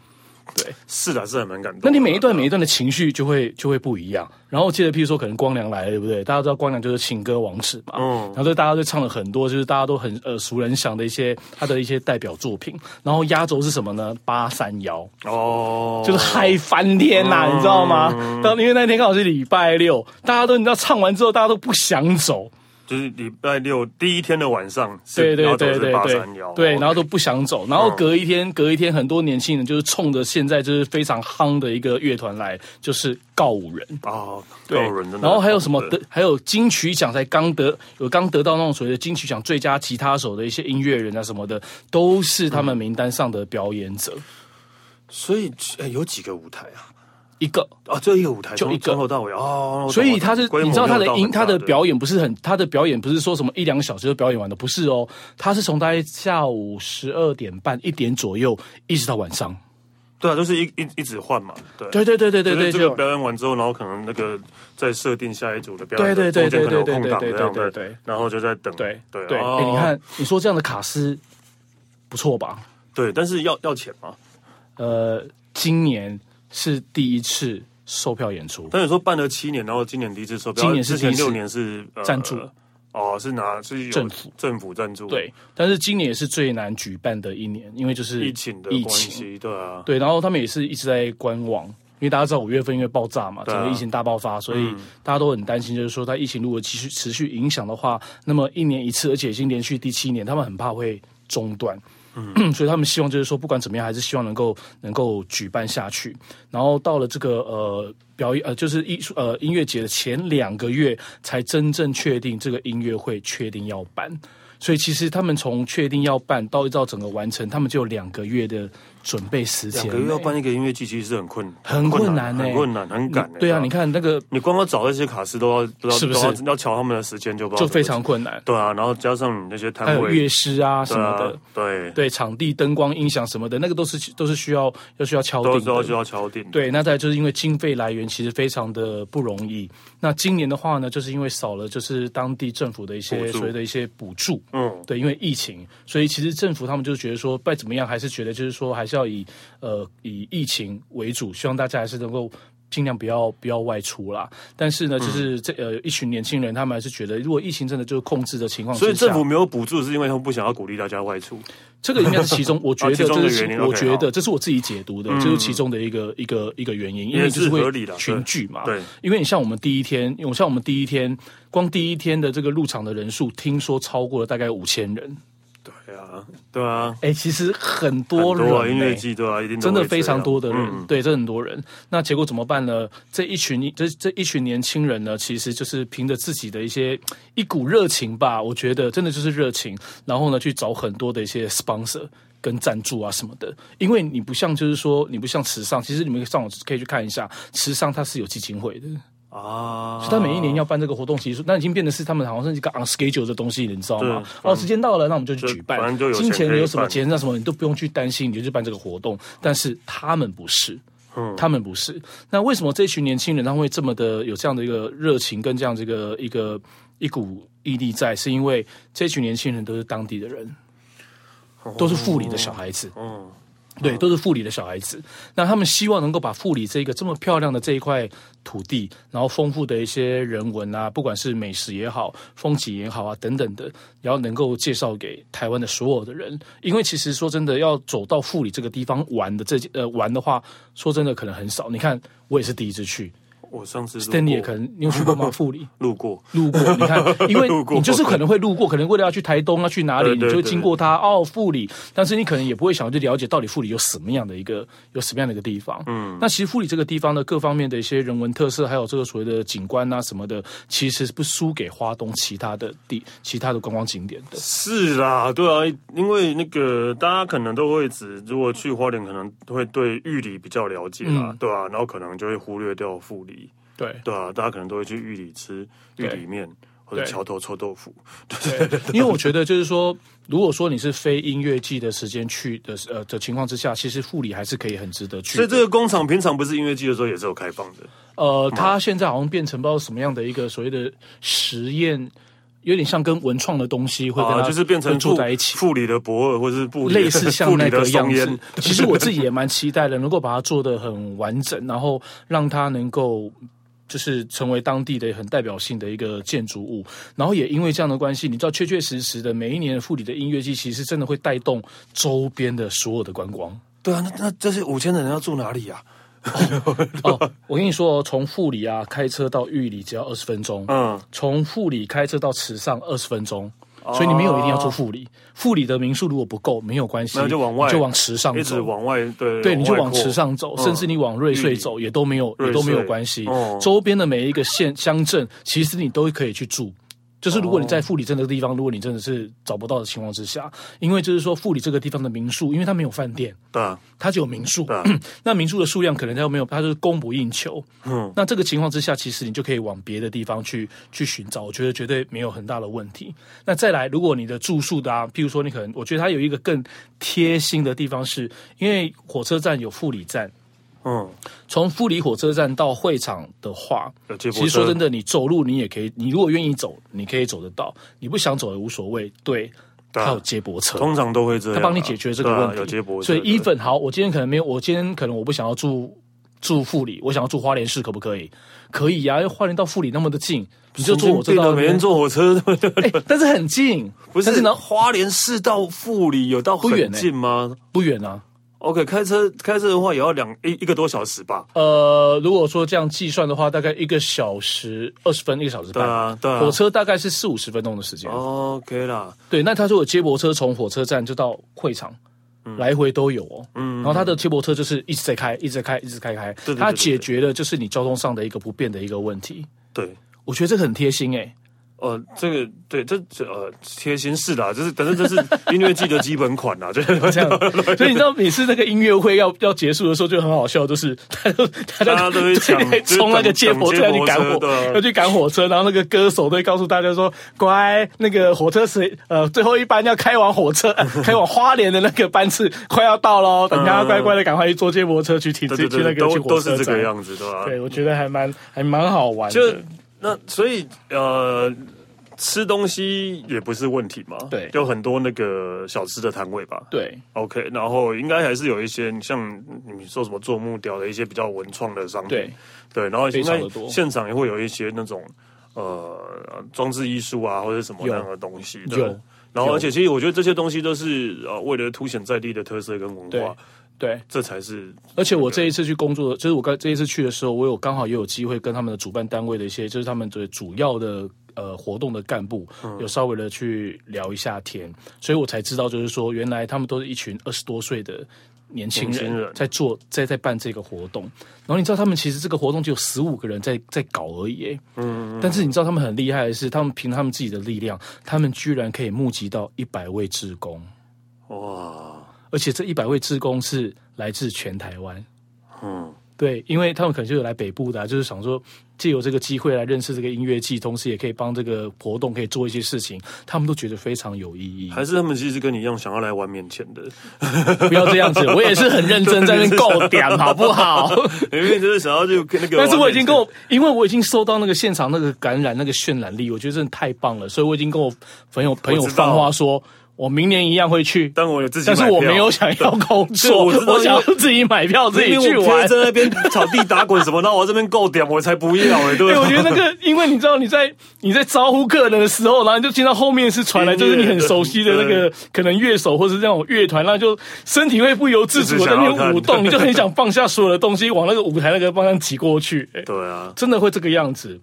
对，是的，是很蛮感动。那你每一段每一段的情绪就会就会不一样。然后记得，譬如说，可能光良来了，对不对？大家知道光良就是情歌王子嘛。嗯。然后就大家就唱了很多，就是大家都很耳熟能详的一些他的一些代表作品。然后压轴是什么呢？八三幺哦，就是嗨翻天呐、啊，嗯、你知道吗？当因为那天刚好是礼拜六，大家都你知道唱完之后，大家都不想走。就是礼拜六第一天的晚上，对对对对对，对，然后都不想走，然后隔一天，隔一天，很多年轻人就是冲着现在就是非常夯的一个乐团来，就是告五人。啊，告五人，然后还有什么得，还有金曲奖才刚得，有刚得到那种所谓的金曲奖最佳吉他手的一些音乐人啊什么的，都是他们名单上的表演者，所以有几个舞台啊？一个啊，就一个舞台，就一个从头到尾哦。所以他是，你知道他的音，他的表演不是很，他的表演不是说什么一两个小时就表演完的，不是哦。他是从大概下午十二点半一点左右，一直到晚上。对啊，就是一一一直换嘛。对对对对对对对。这个表演完之后，然后可能那个再设定下一组的表演，对对对对对对对对对对。然后就在等，对对对。哎，你看，你说这样的卡司不错吧？对，但是要要钱吗？呃，今年。是第一次售票演出，但你说办了七年，然后今年第一次售票，今年是之前六年是赞助，哦，是拿是政府。政府赞助，对，但是今年也是最难举办的一年，因为就是疫情的关系，对啊，对，然后他们也是一直在观望，因为大家知道五月份因为爆炸嘛，整个疫情大爆发，所以大家都很担心，就是说，在疫情如果继续持续影响的话，那么一年一次，而且已经连续第七年，他们很怕会中断。所以他们希望就是说，不管怎么样，还是希望能够能够举办下去。然后到了这个呃表演呃，就是艺术呃音乐节的前两个月，才真正确定这个音乐会确定要办。所以其实他们从确定要办到一到整个完成，他们就有两个月的准备时间。两个月要办一个音乐季，其实是很困很困难呢，很困难，很赶。对啊，你看那个，你光要找那些卡司都要，是不是要瞧他们的时间就就非常困难。对啊，然后加上你那些摊位、乐师啊什么的，对对，场地、灯光、音响什么的，那个都是都是需要要需要敲定，都需要敲定。对，那再就是因为经费来源其实非常的不容易。那今年的话呢，就是因为少了就是当地政府的一些所谓的一些补助，嗯，对，因为疫情，所以其实政府他们就觉得说，不管怎么样，还是觉得就是说，还是要以呃以疫情为主，希望大家还是能够尽量不要不要外出啦。但是呢，就是这呃一群年轻人，他们还是觉得，如果疫情真的就是控制的情况，所以政府没有补助，是因为他们不想要鼓励大家外出。这个应该是其中，*laughs* 我觉得这是我觉得这是我自己解读的，这是其中的一个一个一个原因，因为就是会群聚嘛。对，因为你像我们第一天，因为像我们第一天，光第一天的这个入场的人数，听说超过了大概五千人。对啊，对啊，哎、欸，其实很多人、欸多啊、音乐季对啊，一定真的非常多的人，嗯、对，这很多人。那结果怎么办呢？这一群这这一群年轻人呢，其实就是凭着自己的一些一股热情吧，我觉得真的就是热情，然后呢去找很多的一些 sponsor 跟赞助啊什么的。因为你不像就是说你不像池上，其实你们上网可以去看一下，池上它是有基金会的。啊，所以他每一年要办这个活动，其实那已经变得是他们好像是一个 on schedule 的东西，你知道吗？哦，时间到了，那我们就去举办。金钱有什么钱，那什么你都不用去担心，你就去办这个活动。但是他们不是，嗯，他们不是。那为什么这群年轻人他会这么的有这样的一个热情跟这样这个一个一股毅力在？是因为这群年轻人都是当地的人，都是富里的小孩子，嗯。对，都是富里的小孩子。那他们希望能够把富里这个这么漂亮的这一块土地，然后丰富的一些人文啊，不管是美食也好，风景也好啊，等等的，然后能够介绍给台湾的所有的人。因为其实说真的，要走到富里这个地方玩的这呃玩的话，说真的可能很少。你看，我也是第一次去。我上次 Stanley 也可能你有去过吗？*laughs* 富里路过，路过。你看，*laughs* 因为你就是可能会路过，可能为了要去台东要去哪里，你就会经过它哦，富里。但是你可能也不会想去了解到底富里有什么样的一个有什么样的一个地方。嗯，那其实富里这个地方的各方面的一些人文特色，还有这个所谓的景观啊什么的，其实是不输给花东其他的地其他的观光景点的。是啦，对啊，因为那个大家可能都会只如果去花莲，可能会对玉里比较了解啦，嗯、对啊，然后可能就会忽略掉富里。对对啊，大家可能都会去玉里吃玉里面或者桥头臭豆腐。对，*laughs* 因为我觉得就是说，如果说你是非音乐季的时间去的呃的情况之下，其实富里还是可以很值得去。所以这个工厂平常不是音乐季的时候也是有开放的。呃，它现在好像变成不知道什么样的一个所谓的实验，有点像跟文创的东西会跟它就是变成住在一起。富里的博尔或者是类似像 *laughs* 那个样子。其实我自己也蛮期待的，能够把它做的很完整，然后让它能够。就是成为当地的很代表性的一个建筑物，然后也因为这样的关系，你知道，确确实实的每一年的富里的音乐季，其实真的会带动周边的所有的观光。对啊，那那这些五千的人要住哪里呀？*laughs* 哦，我跟你说哦，从富里啊开车到玉里只要二十分钟，嗯，从富里开车到池上二十分钟。所以你没有一定要住富里，富里的民宿如果不够没有关系，那就往外，就往池上走，一直往外，对，对，你就往池上走，甚至你往瑞穗走也都没有，也都没有关系。周边的每一个县乡镇，其实你都可以去住。就是如果你在富里镇这个地方，如果你真的是找不到的情况之下，因为就是说富里这个地方的民宿，因为它没有饭店，对啊，它只有民宿，啊，*clears throat* 那民宿的数量可能它又没有，它就是供不应求。嗯，那这个情况之下，其实你就可以往别的地方去去寻找，我觉得绝对没有很大的问题。那再来，如果你的住宿的啊，譬如说你可能，我觉得它有一个更贴心的地方是，是因为火车站有富里站。嗯，从富里火车站到会场的话，其实说真的，你走路你也可以，你如果愿意走，你可以走得到；你不想走也无所谓。对，他有接驳车，通常都会这样，他帮你解决这个问题。有接驳车，所以 even 好，我今天可能没有，我今天可能我不想要住住富里，我想要住花莲市，可不可以？可以呀，因为花莲到富里那么的近，你就坐火车到。每天坐火车，*laughs* 但是很近，不是？呢，花莲市到富里有到很近吗？不远啊。OK，开车开车的话也要两一一个多小时吧。呃，如果说这样计算的话，大概一个小时二十分，一个小时半。对啊，对啊。火车大概是四五十分钟的时间。OK 啦。对，那他说有接驳车从火车站就到会场，嗯、来回都有哦。嗯。然后他的接驳车就是一直在开，一直在开，一直开开。对。它解决了就是你交通上的一个不便的一个问题。对。我觉得这个很贴心诶。呃，这个对，这这呃贴心是的，就是反正这是音乐季的基本款啦，就是 *laughs* 这样。*laughs* 所以你知道，每次那个音乐会要要结束的时候，就很好笑，就是大家大家都会抢冲那个接驳车要去赶火，要去赶火车，然后那个歌手都会告诉大家说：“乖，那个火车是呃最后一班要开往火车，*laughs* 开往花莲的那个班次快要到喽，等大家乖乖的赶快去坐接驳车去停去那个去火车站。”都是这个样子，对吧？对，我觉得还蛮还蛮好玩的。那所以呃，吃东西也不是问题嘛。对，有很多那个小吃的摊位吧。对，OK，然后应该还是有一些像你说什么做木雕的一些比较文创的商品。对，对，然后应该现场也会有一些那种呃装置艺术啊或者什么样的东西。对，然后而且其实我觉得这些东西都是呃为了凸显在地的特色跟文化。对，这才是。而且我这一次去工作，就是我刚这一次去的时候，我有刚好也有机会跟他们的主办单位的一些，就是他们的主要的呃活动的干部有稍微的去聊一下天，所以我才知道，就是说原来他们都是一群二十多岁的年轻人在做在在办这个活动。然后你知道他们其实这个活动只有十五个人在在搞而已，嗯，但是你知道他们很厉害的是，他们凭他们自己的力量，他们居然可以募集到一百位职工，哇！而且这一百位志工是来自全台湾，嗯。对，因为他们可能就有来北部的，啊，就是想说借由这个机会来认识这个音乐季，同时也可以帮这个活动可以做一些事情，他们都觉得非常有意义。还是他们其实跟你一样想要来玩免钱的？不要这样子，我也是很认真在那边够点，好不好？*laughs* 因为就是想要就那个，但是我已经跟我，因为我已经收到那个现场那个感染那个渲染力，我觉得真的太棒了，所以我已经跟我朋友朋友放话说。我明年一样会去，但我有自己，但是我没有想要工作，我，*laughs* 我想要自己买票自己去玩，在那边草地打滚什么？那我这边够点，我才不要哎、欸！*laughs* 对，我觉得那个，因为你知道你在你在招呼客人的时候，然后你就听到后面是传来，就是你很熟悉的那个可能乐手或是这种乐团，然后就身体会不由自主的在那边舞动，*laughs* 你就很想放下所有的东西，往那个舞台那个方向挤过去。对啊，真的会这个样子。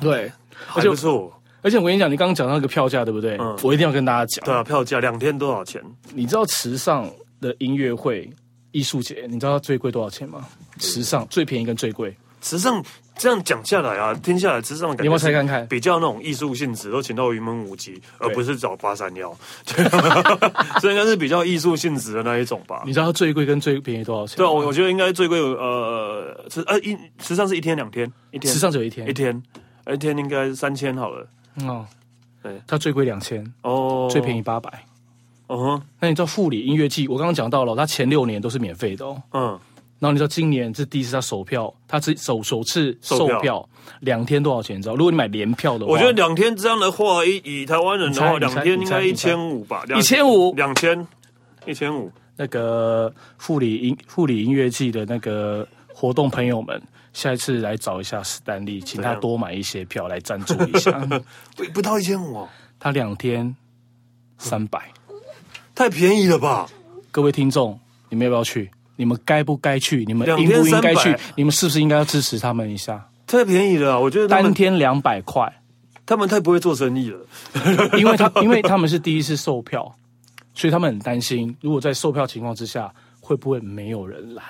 对，还不错。而且我跟你讲，你刚刚讲到那个票价，对不对？嗯，我一定要跟大家讲。对啊，票价两天多少钱？你知道池上的音乐会艺术节，你知道它最贵多少钱吗？池上最便宜跟最贵。池上这样讲下来啊，听下来池上的感觉，你要猜看看？比较那种艺术性质，都请到云门舞集，而不是找八三幺，*laughs* 所以应该是比较艺术性质的那一种吧。你知道它最贵跟最便宜多少钱？对啊，我我觉得应该最贵呃，池呃一池上是一天两天，一天池上只有一天，一天一天应该三千好了。哦，对，它最贵两千哦，最便宜八百。哦哼，那你知道富里音乐季？我刚刚讲到了，它前六年都是免费的哦。嗯，然后你知道今年是第一次他首票，他是首首次售票两天多少钱？你知道？如果你买联票的话，我觉得两天这样的话，以以台湾人的话，两天应该一千五吧？一千五，两千，一千五。那个富里音富里音乐季的那个活动朋友们。下一次来找一下史丹利，请他多买一些票来赞助一下。*laughs* 不不到一千五哦，他两天三百，太便宜了吧？各位听众，你们要不要去？你们该不该去？你们应不应该去？你们是不是应该要支持他们一下？太便宜了，我觉得当天两百块，他们太不会做生意了。*laughs* 因为他因为他们是第一次售票，所以他们很担心，如果在售票情况之下，会不会没有人来？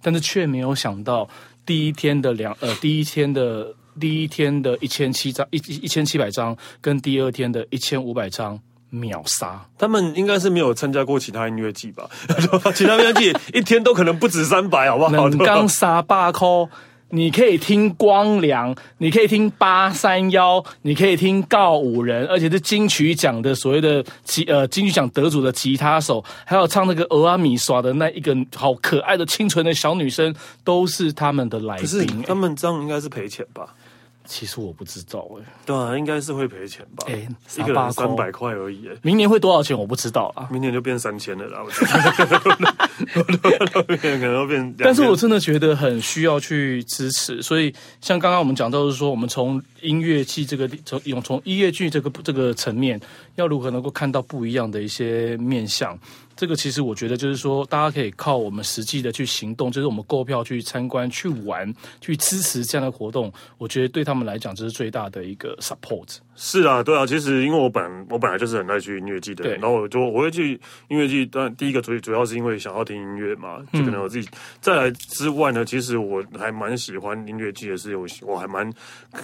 但是却没有想到。第一天的两呃，第一天的第一天的一千七张一一千七百张，跟第二天的一千五百张秒杀。他们应该是没有参加过其他音乐季吧？*laughs* 其他音乐季一天都可能不止三百，好不好？刚杀八扣。你可以听光良，你可以听八三幺，你可以听告五人，而且是金曲奖的所谓的吉呃金曲奖得主的吉他手，还有唱那个俄阿米耍的那一个好可爱的清纯的小女生，都是他们的来宾。可是他们这样应该是赔钱吧？其实我不知道哎、欸，对啊，应该是会赔钱吧？哎、欸，一个人三百块而已、欸，明年会多少钱我不知道啊，明年就变三千了啦，我觉得 *laughs* 可能会变。但是我真的觉得很需要去支持，所以像刚刚我们讲到的是说，我们从音乐剧这个从用从音乐剧这个这个层面，要如何能够看到不一样的一些面向。这个其实我觉得就是说，大家可以靠我们实际的去行动，就是我们购票去参观、去玩、去支持这样的活动。我觉得对他们来讲，这是最大的一个 support。是啊，对啊，其实因为我本我本来就是很爱去音乐季的，然后我就我会去音乐季。当然，第一个主主要是因为想要听音乐嘛，就可能我自己。再来之外呢，其实我还蛮喜欢音乐季的是，我我还蛮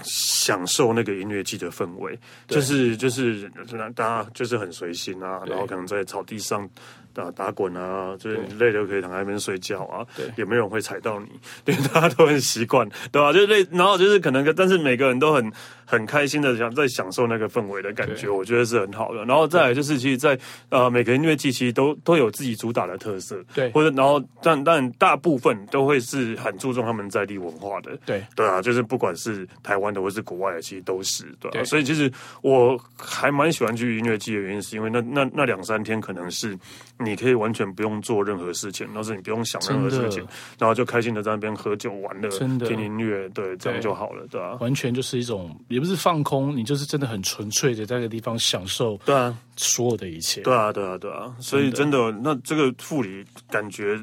享受那个音乐季的氛围，就是就是大家就是很随心啊，然后可能在草地上。打打滚啊，就是你累了可以躺在那边睡觉啊，对，也没有人会踩到你，*laughs* 对，大家都很习惯，对吧？就是累，然后就是可能，但是每个人都很很开心的想在享受那个氛围的感觉，我觉得是很好的。然后再来就是，其实在，在呃每个音乐季其实都都有自己主打的特色，对，或者然后但但大部分都会是很注重他们在地文化的，对对啊，就是不管是台湾的或是国外的，其实都是对，对。所以其实我还蛮喜欢去音乐季的原因，是因为那那那两三天可能是。你可以完全不用做任何事情，但是你不用想任何事情，然后就开心的在那边喝酒玩乐、听音乐，对，这样就好了，对。吧、啊？完全就是一种，也不是放空，你就是真的很纯粹的在那个地方享受，对啊，所有的一切，对啊，对啊，对啊，所以真的，那这个护理感觉。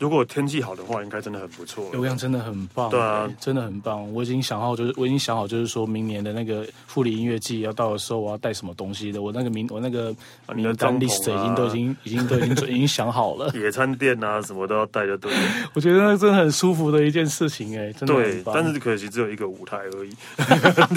如果天气好的话，应该真的很不错。流量真的很棒，对啊，真的很棒。我已经想好，就是我已经想好，就是说明年的那个富里音乐季要到的时候，我要带什么东西的。我那个名，我那个名单 list 已经都已经已经都已经 *laughs* 已经想好了。野餐垫啊，什么都要带就对了。*laughs* 我觉得那真的很舒服的一件事情，哎，真的对，但是可惜只有一个舞台而已。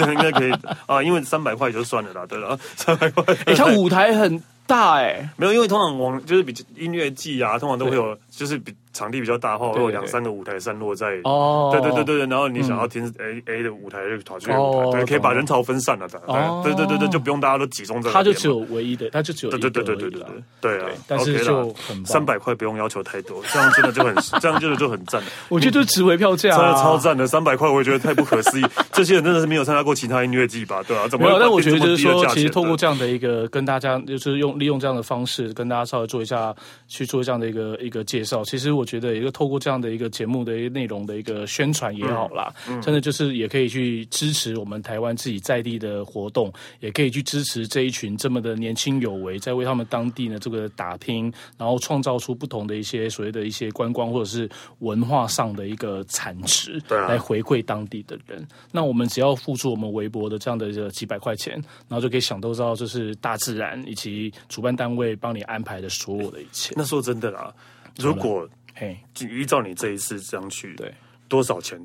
*laughs* 应该可以啊，因为三百块就算了啦。对了，三百块，哎，它舞台很大哎，没有，因为通常往就是比音乐季啊，通常都会有，就是比。场地比较大，后有两三个舞台散落在哦，对对对对，然后你想要听 A A 的舞台就跑去 A 舞台，对，可以把人潮分散了的，对对对对，就不用大家都集中在。他就只有唯一的，他就只有对对对对对对对啊，但是就很三百块不用要求太多，这样真的就很这样真的就很赞。我觉得就值回票价，真的超赞的，三百块我也觉得太不可思议。这些人真的是没有参加过其他音乐季吧？对啊，怎么？但我觉得就是说，其实透过这样的一个跟大家，就是用利用这样的方式跟大家稍微做一下去做这样的一个一个介绍。其实我觉得一个透过。这样的一个节目的一个内容的一个宣传也好啦，嗯嗯、真的就是也可以去支持我们台湾自己在地的活动，也可以去支持这一群这么的年轻有为，在为他们当地呢这个打拼，然后创造出不同的一些所谓的一些观光或者是文化上的一个产值，来回馈当地的人。啊、那我们只要付出我们微薄的这样的这几百块钱，然后就可以想都知道，这是大自然以及主办单位帮你安排的所有的一切。那说真的啦，如果嘿，就依照你这一次这样去，对，多少钱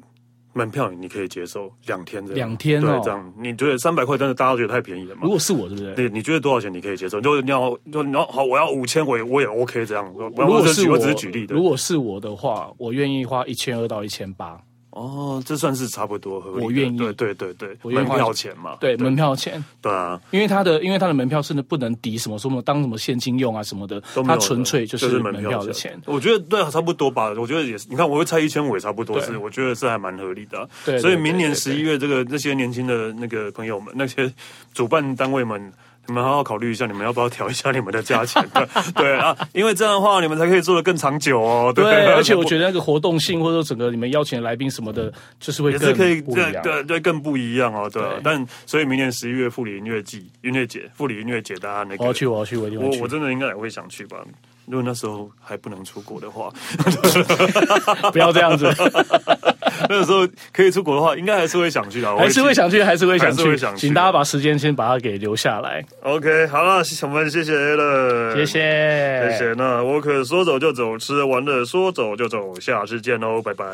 门票你可以接受？两天这样，两天哦，这样你觉得三百块真的大家觉得太便宜了吗？如果是我，对不对？对，你觉得多少钱你可以接受？就你要就你要好，我要五千，我也我也 OK 这样。如果是我，只是举例的，如果是我的话，我愿意花一千二到一千八。哦，这算是差不多合理。我愿意，对对对对，门票钱嘛，对门票钱，对啊，因为他的因为他的门票是不能抵什么什么当什么现金用啊什么的，他纯粹就是门票的钱。我觉得对啊，差不多吧。我觉得也是，你看我会猜一千五也差不多是，我觉得是还蛮合理的。对，所以明年十一月这个那些年轻的那个朋友们，那些主办单位们。你们好好考虑一下，你们要不要调一下你们的价钱？*laughs* 对啊，因为这样的话，你们才可以做得更长久哦。对，对，*laughs* 而且我觉得那个活动性，或者说整个你们邀请的来宾什么的，就是会更也是可以对对对更不一样哦。对，对但所以明年十一月富里音乐季音乐节，富里音乐节大家那个，我要去，我要去，我。我我真的应该也会想去吧。如果那时候还不能出国的话，*laughs* 不要这样子。*laughs* 那个时候可以出国的话，应该还是会想去的。还是会想去，还是会想去。请大家把时间先把它给留下来。OK，好了，我们谢谢 Alan，谢谢，谢谢。那我可说走就走，吃完了说走就走，下次见喽，拜拜。